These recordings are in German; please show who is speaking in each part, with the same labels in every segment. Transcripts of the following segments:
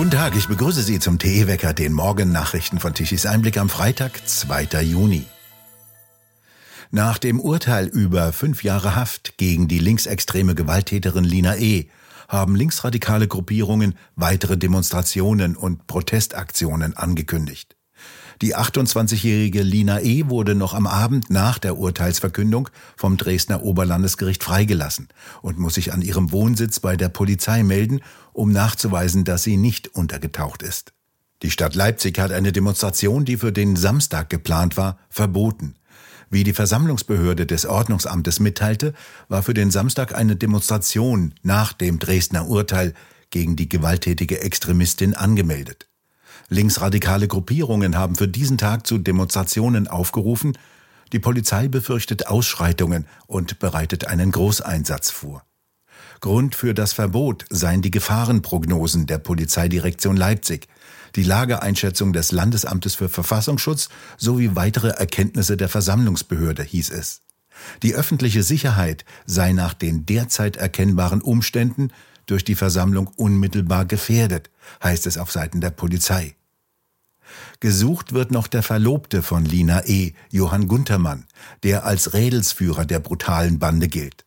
Speaker 1: Guten Tag, ich begrüße Sie zum TE-Wecker, den Morgennachrichten von Tichys Einblick am Freitag, 2. Juni. Nach dem Urteil über fünf Jahre Haft gegen die linksextreme Gewalttäterin Lina E. haben linksradikale Gruppierungen weitere Demonstrationen und Protestaktionen angekündigt. Die 28-jährige Lina E. wurde noch am Abend nach der Urteilsverkündung vom Dresdner Oberlandesgericht freigelassen und muss sich an ihrem Wohnsitz bei der Polizei melden, um nachzuweisen, dass sie nicht untergetaucht ist. Die Stadt Leipzig hat eine Demonstration, die für den Samstag geplant war, verboten. Wie die Versammlungsbehörde des Ordnungsamtes mitteilte, war für den Samstag eine Demonstration nach dem Dresdner Urteil gegen die gewalttätige Extremistin angemeldet. Linksradikale Gruppierungen haben für diesen Tag zu Demonstrationen aufgerufen. Die Polizei befürchtet Ausschreitungen und bereitet einen Großeinsatz vor. Grund für das Verbot seien die Gefahrenprognosen der Polizeidirektion Leipzig, die Lageeinschätzung des Landesamtes für Verfassungsschutz sowie weitere Erkenntnisse der Versammlungsbehörde, hieß es. Die öffentliche Sicherheit sei nach den derzeit erkennbaren Umständen durch die Versammlung unmittelbar gefährdet, heißt es auf Seiten der Polizei. Gesucht wird noch der Verlobte von Lina E., Johann Guntermann, der als Rädelsführer der brutalen Bande gilt.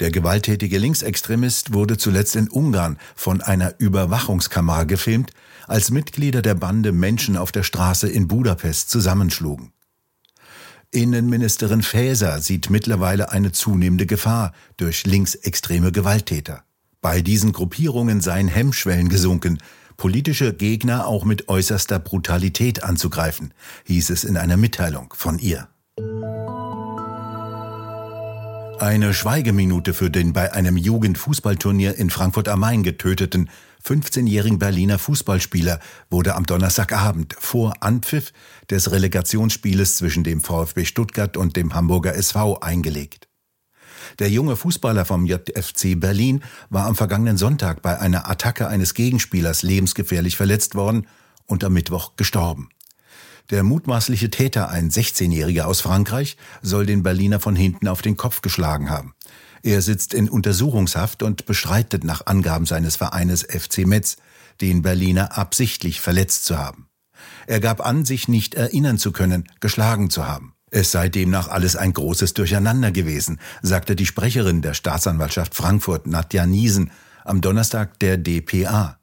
Speaker 1: Der gewalttätige Linksextremist wurde zuletzt in Ungarn von einer Überwachungskamera gefilmt, als Mitglieder der Bande Menschen auf der Straße in Budapest zusammenschlugen. Innenministerin Faeser sieht mittlerweile eine zunehmende Gefahr durch linksextreme Gewalttäter. Bei diesen Gruppierungen seien Hemmschwellen gesunken, politische Gegner auch mit äußerster Brutalität anzugreifen, hieß es in einer Mitteilung von ihr. Eine Schweigeminute für den bei einem Jugendfußballturnier in Frankfurt am Main getöteten 15-jährigen Berliner Fußballspieler wurde am Donnerstagabend vor Anpfiff des Relegationsspieles zwischen dem VfB Stuttgart und dem Hamburger SV eingelegt. Der junge Fußballer vom JFC Berlin war am vergangenen Sonntag bei einer Attacke eines Gegenspielers lebensgefährlich verletzt worden und am Mittwoch gestorben. Der mutmaßliche Täter, ein 16-Jähriger aus Frankreich, soll den Berliner von hinten auf den Kopf geschlagen haben. Er sitzt in Untersuchungshaft und bestreitet nach Angaben seines Vereines FC Metz, den Berliner absichtlich verletzt zu haben. Er gab an, sich nicht erinnern zu können, geschlagen zu haben. Es sei demnach alles ein großes Durcheinander gewesen, sagte die Sprecherin der Staatsanwaltschaft Frankfurt, Nadja Niesen, am Donnerstag der DPA.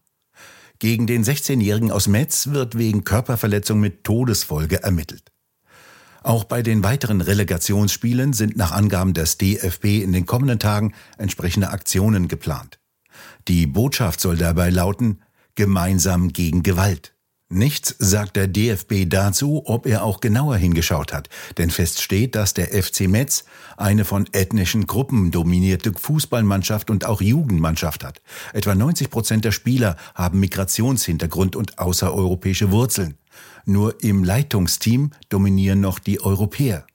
Speaker 1: Gegen den 16-Jährigen aus Metz wird wegen Körperverletzung mit Todesfolge ermittelt. Auch bei den weiteren Relegationsspielen sind nach Angaben des DFB in den kommenden Tagen entsprechende Aktionen geplant. Die Botschaft soll dabei lauten, gemeinsam gegen Gewalt. Nichts sagt der DFB dazu, ob er auch genauer hingeschaut hat, denn fest steht, dass der FC Metz eine von ethnischen Gruppen dominierte Fußballmannschaft und auch Jugendmannschaft hat. Etwa 90 Prozent der Spieler haben Migrationshintergrund und außereuropäische Wurzeln. Nur im Leitungsteam dominieren noch die Europäer.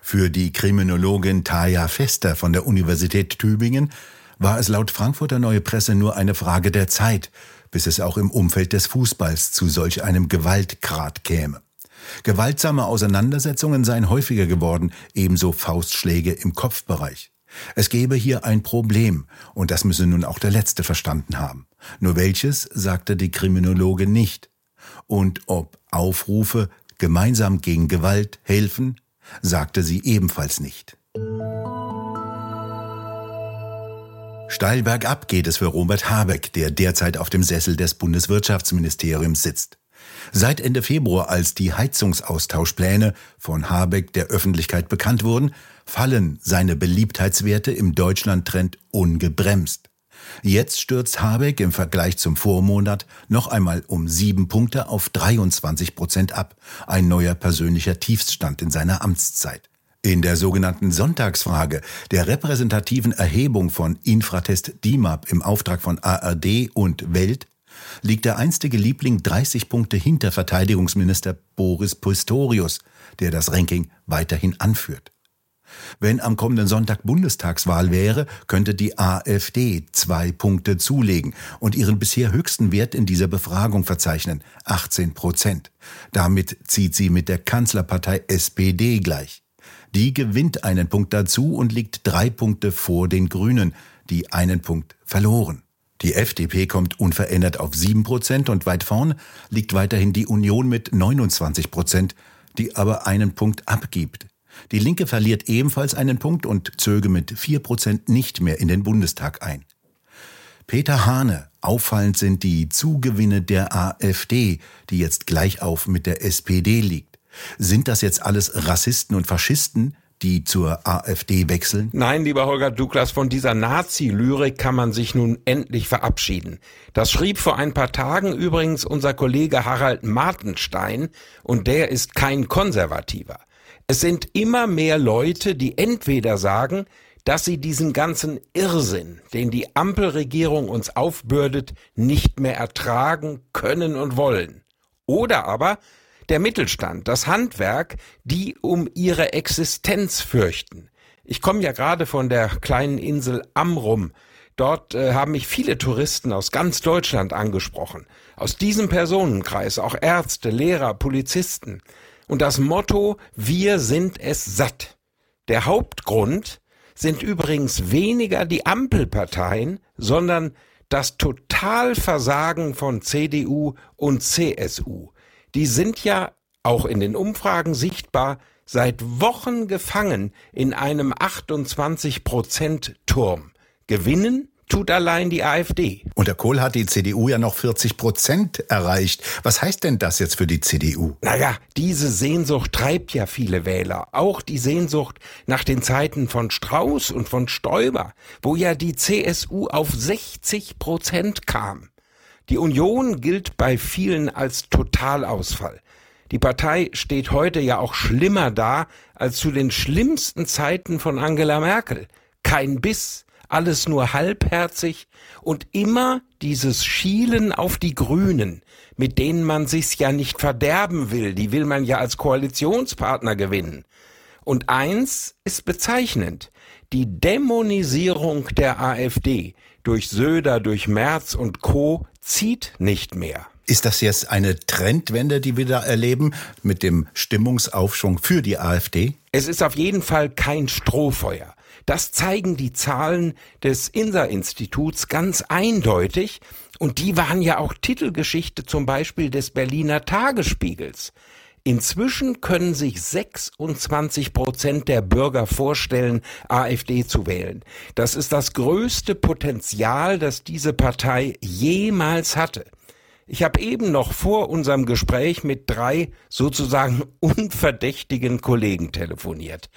Speaker 1: Für die Kriminologin Taya Fester von der Universität Tübingen war es laut Frankfurter Neue Presse nur eine Frage der Zeit, bis es auch im Umfeld des Fußballs zu solch einem Gewaltgrad käme. Gewaltsame Auseinandersetzungen seien häufiger geworden, ebenso Faustschläge im Kopfbereich. Es gebe hier ein Problem, und das müsse nun auch der Letzte verstanden haben. Nur welches, sagte die Kriminologe nicht. Und ob Aufrufe gemeinsam gegen Gewalt helfen, sagte sie ebenfalls nicht. Steil bergab geht es für Robert Habeck, der derzeit auf dem Sessel des Bundeswirtschaftsministeriums sitzt. Seit Ende Februar, als die Heizungsaustauschpläne von Habeck der Öffentlichkeit bekannt wurden, fallen seine Beliebtheitswerte im Deutschlandtrend ungebremst. Jetzt stürzt Habeck im Vergleich zum Vormonat noch einmal um sieben Punkte auf 23 Prozent ab, ein neuer persönlicher Tiefstand in seiner Amtszeit. In der sogenannten Sonntagsfrage, der repräsentativen Erhebung von Infratest DIMAP im Auftrag von ARD und Welt, liegt der einstige Liebling 30 Punkte hinter Verteidigungsminister Boris Pistorius, der das Ranking weiterhin anführt. Wenn am kommenden Sonntag Bundestagswahl wäre, könnte die AfD zwei Punkte zulegen und ihren bisher höchsten Wert in dieser Befragung verzeichnen, 18 Prozent. Damit zieht sie mit der Kanzlerpartei SPD gleich. Die gewinnt einen Punkt dazu und liegt drei Punkte vor den Grünen, die einen Punkt verloren. Die FDP kommt unverändert auf 7 Prozent und weit vorn liegt weiterhin die Union mit 29 Prozent, die aber einen Punkt abgibt. Die Linke verliert ebenfalls einen Punkt und zöge mit 4 Prozent nicht mehr in den Bundestag ein. Peter Hane, auffallend sind die Zugewinne der AfD, die jetzt gleich auf mit der SPD liegt. Sind das jetzt alles Rassisten und Faschisten, die zur AfD wechseln?
Speaker 2: Nein, lieber Holger Douglas, von dieser Nazi-Lyrik kann man sich nun endlich verabschieden. Das schrieb vor ein paar Tagen übrigens unser Kollege Harald Martenstein und der ist kein Konservativer. Es sind immer mehr Leute, die entweder sagen, dass sie diesen ganzen Irrsinn, den die Ampelregierung uns aufbürdet, nicht mehr ertragen können und wollen. Oder aber, der Mittelstand, das Handwerk, die um ihre Existenz fürchten. Ich komme ja gerade von der kleinen Insel Amrum. Dort äh, haben mich viele Touristen aus ganz Deutschland angesprochen. Aus diesem Personenkreis, auch Ärzte, Lehrer, Polizisten. Und das Motto, wir sind es satt. Der Hauptgrund sind übrigens weniger die Ampelparteien, sondern das Totalversagen von CDU und CSU die sind ja auch in den Umfragen sichtbar seit Wochen gefangen in einem 28 Prozent Turm. Gewinnen tut allein die AfD.
Speaker 1: Unter Kohl hat die CDU ja noch 40 Prozent erreicht. Was heißt denn das jetzt für die CDU?
Speaker 2: Naja, diese Sehnsucht treibt ja viele Wähler. Auch die Sehnsucht nach den Zeiten von Strauß und von Stoiber, wo ja die CSU auf 60 Prozent kam. Die Union gilt bei vielen als Totalausfall. Die Partei steht heute ja auch schlimmer da als zu den schlimmsten Zeiten von Angela Merkel. Kein Biss, alles nur halbherzig und immer dieses Schielen auf die Grünen, mit denen man sich's ja nicht verderben will, die will man ja als Koalitionspartner gewinnen. Und eins ist bezeichnend. Die Dämonisierung der AfD durch Söder, durch Merz und Co. zieht nicht mehr.
Speaker 1: Ist das jetzt eine Trendwende, die wir da erleben mit dem Stimmungsaufschwung für die AfD?
Speaker 2: Es ist auf jeden Fall kein Strohfeuer. Das zeigen die Zahlen des INSA-Instituts ganz eindeutig. Und die waren ja auch Titelgeschichte zum Beispiel des Berliner Tagesspiegels. Inzwischen können sich 26 Prozent der Bürger vorstellen, AfD zu wählen. Das ist das größte Potenzial, das diese Partei jemals hatte. Ich habe eben noch vor unserem Gespräch mit drei sozusagen unverdächtigen Kollegen telefoniert.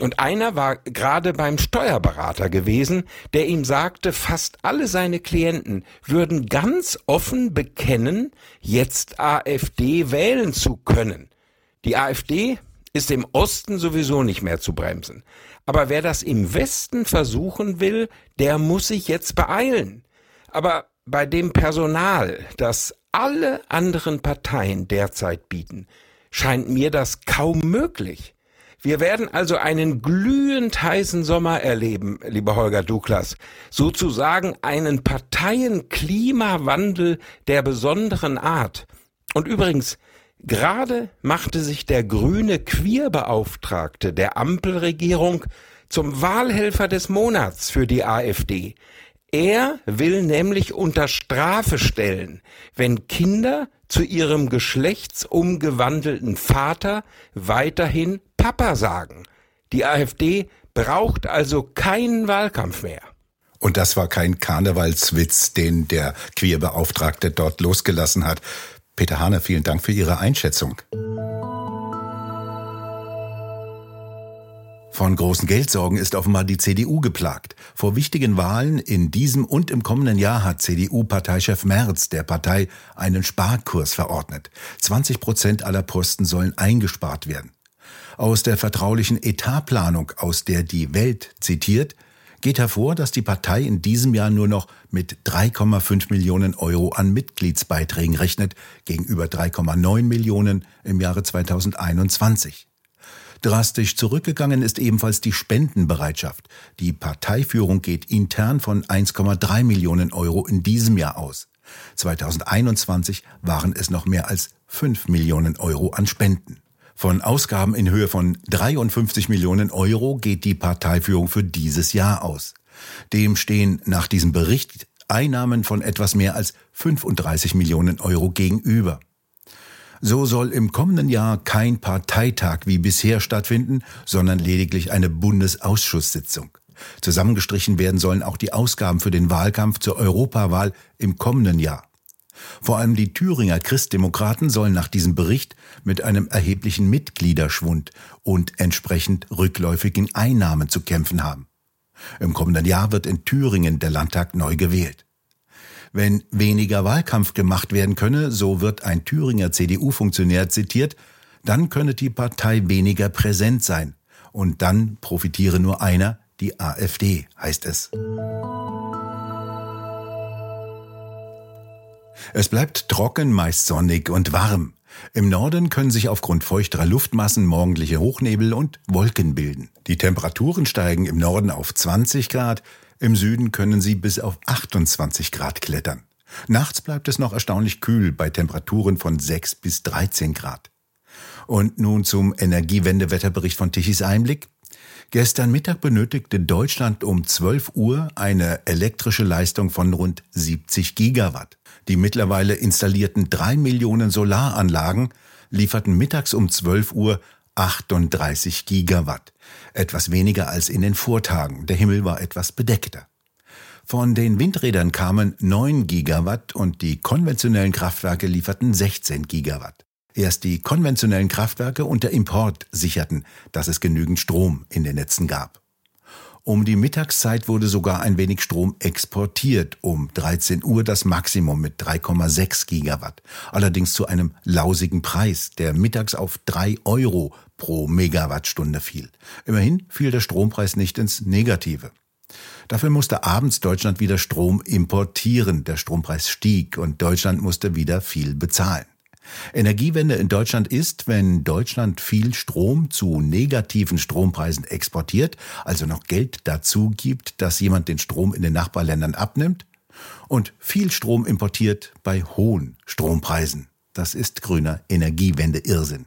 Speaker 2: Und einer war gerade beim Steuerberater gewesen, der ihm sagte, fast alle seine Klienten würden ganz offen bekennen, jetzt AfD wählen zu können. Die AfD ist im Osten sowieso nicht mehr zu bremsen. Aber wer das im Westen versuchen will, der muss sich jetzt beeilen. Aber bei dem Personal, das alle anderen Parteien derzeit bieten, scheint mir das kaum möglich. Wir werden also einen glühend heißen Sommer erleben, lieber Holger Douglas. Sozusagen einen Parteienklimawandel der besonderen Art. Und übrigens, gerade machte sich der grüne Queerbeauftragte der Ampelregierung zum Wahlhelfer des Monats für die AfD. Er will nämlich unter Strafe stellen, wenn Kinder zu ihrem geschlechtsumgewandelten Vater weiterhin Papa sagen. Die AfD braucht also keinen Wahlkampf mehr.
Speaker 1: Und das war kein Karnevalswitz, den der Queerbeauftragte dort losgelassen hat. Peter Hahner, vielen Dank für Ihre Einschätzung. Von großen Geldsorgen ist offenbar die CDU geplagt. Vor wichtigen Wahlen in diesem und im kommenden Jahr hat CDU-Parteichef Merz der Partei einen Sparkurs verordnet. 20 Prozent aller Posten sollen eingespart werden. Aus der vertraulichen Etatplanung, aus der die Welt zitiert, geht hervor, dass die Partei in diesem Jahr nur noch mit 3,5 Millionen Euro an Mitgliedsbeiträgen rechnet, gegenüber 3,9 Millionen im Jahre 2021. Drastisch zurückgegangen ist ebenfalls die Spendenbereitschaft. Die Parteiführung geht intern von 1,3 Millionen Euro in diesem Jahr aus. 2021 waren es noch mehr als 5 Millionen Euro an Spenden. Von Ausgaben in Höhe von 53 Millionen Euro geht die Parteiführung für dieses Jahr aus. Dem stehen nach diesem Bericht Einnahmen von etwas mehr als 35 Millionen Euro gegenüber. So soll im kommenden Jahr kein Parteitag wie bisher stattfinden, sondern lediglich eine Bundesausschusssitzung. Zusammengestrichen werden sollen auch die Ausgaben für den Wahlkampf zur Europawahl im kommenden Jahr. Vor allem die Thüringer Christdemokraten sollen nach diesem Bericht mit einem erheblichen Mitgliederschwund und entsprechend rückläufigen Einnahmen zu kämpfen haben. Im kommenden Jahr wird in Thüringen der Landtag neu gewählt. Wenn weniger Wahlkampf gemacht werden könne, so wird ein Thüringer CDU-Funktionär zitiert, dann könne die Partei weniger präsent sein. Und dann profitiere nur einer, die AfD, heißt es. Es bleibt trocken, meist sonnig und warm. Im Norden können sich aufgrund feuchterer Luftmassen morgendliche Hochnebel und Wolken bilden. Die Temperaturen steigen im Norden auf 20 Grad, im Süden können sie bis auf 28 Grad klettern. Nachts bleibt es noch erstaunlich kühl bei Temperaturen von 6 bis 13 Grad. Und nun zum Energiewendewetterbericht von Tichys Einblick. Gestern Mittag benötigte Deutschland um 12 Uhr eine elektrische Leistung von rund 70 Gigawatt. Die mittlerweile installierten drei Millionen Solaranlagen lieferten mittags um 12 Uhr 38 Gigawatt. Etwas weniger als in den Vortagen. Der Himmel war etwas bedeckter. Von den Windrädern kamen 9 Gigawatt und die konventionellen Kraftwerke lieferten 16 Gigawatt. Erst die konventionellen Kraftwerke und der Import sicherten, dass es genügend Strom in den Netzen gab. Um die Mittagszeit wurde sogar ein wenig Strom exportiert, um 13 Uhr das Maximum mit 3,6 Gigawatt. Allerdings zu einem lausigen Preis, der mittags auf 3 Euro pro Megawattstunde fiel. Immerhin fiel der Strompreis nicht ins Negative. Dafür musste abends Deutschland wieder Strom importieren. Der Strompreis stieg und Deutschland musste wieder viel bezahlen. Energiewende in Deutschland ist, wenn Deutschland viel Strom zu negativen Strompreisen exportiert, also noch Geld dazu gibt, dass jemand den Strom in den Nachbarländern abnimmt, und viel Strom importiert bei hohen Strompreisen. Das ist grüner Energiewende-Irrsinn.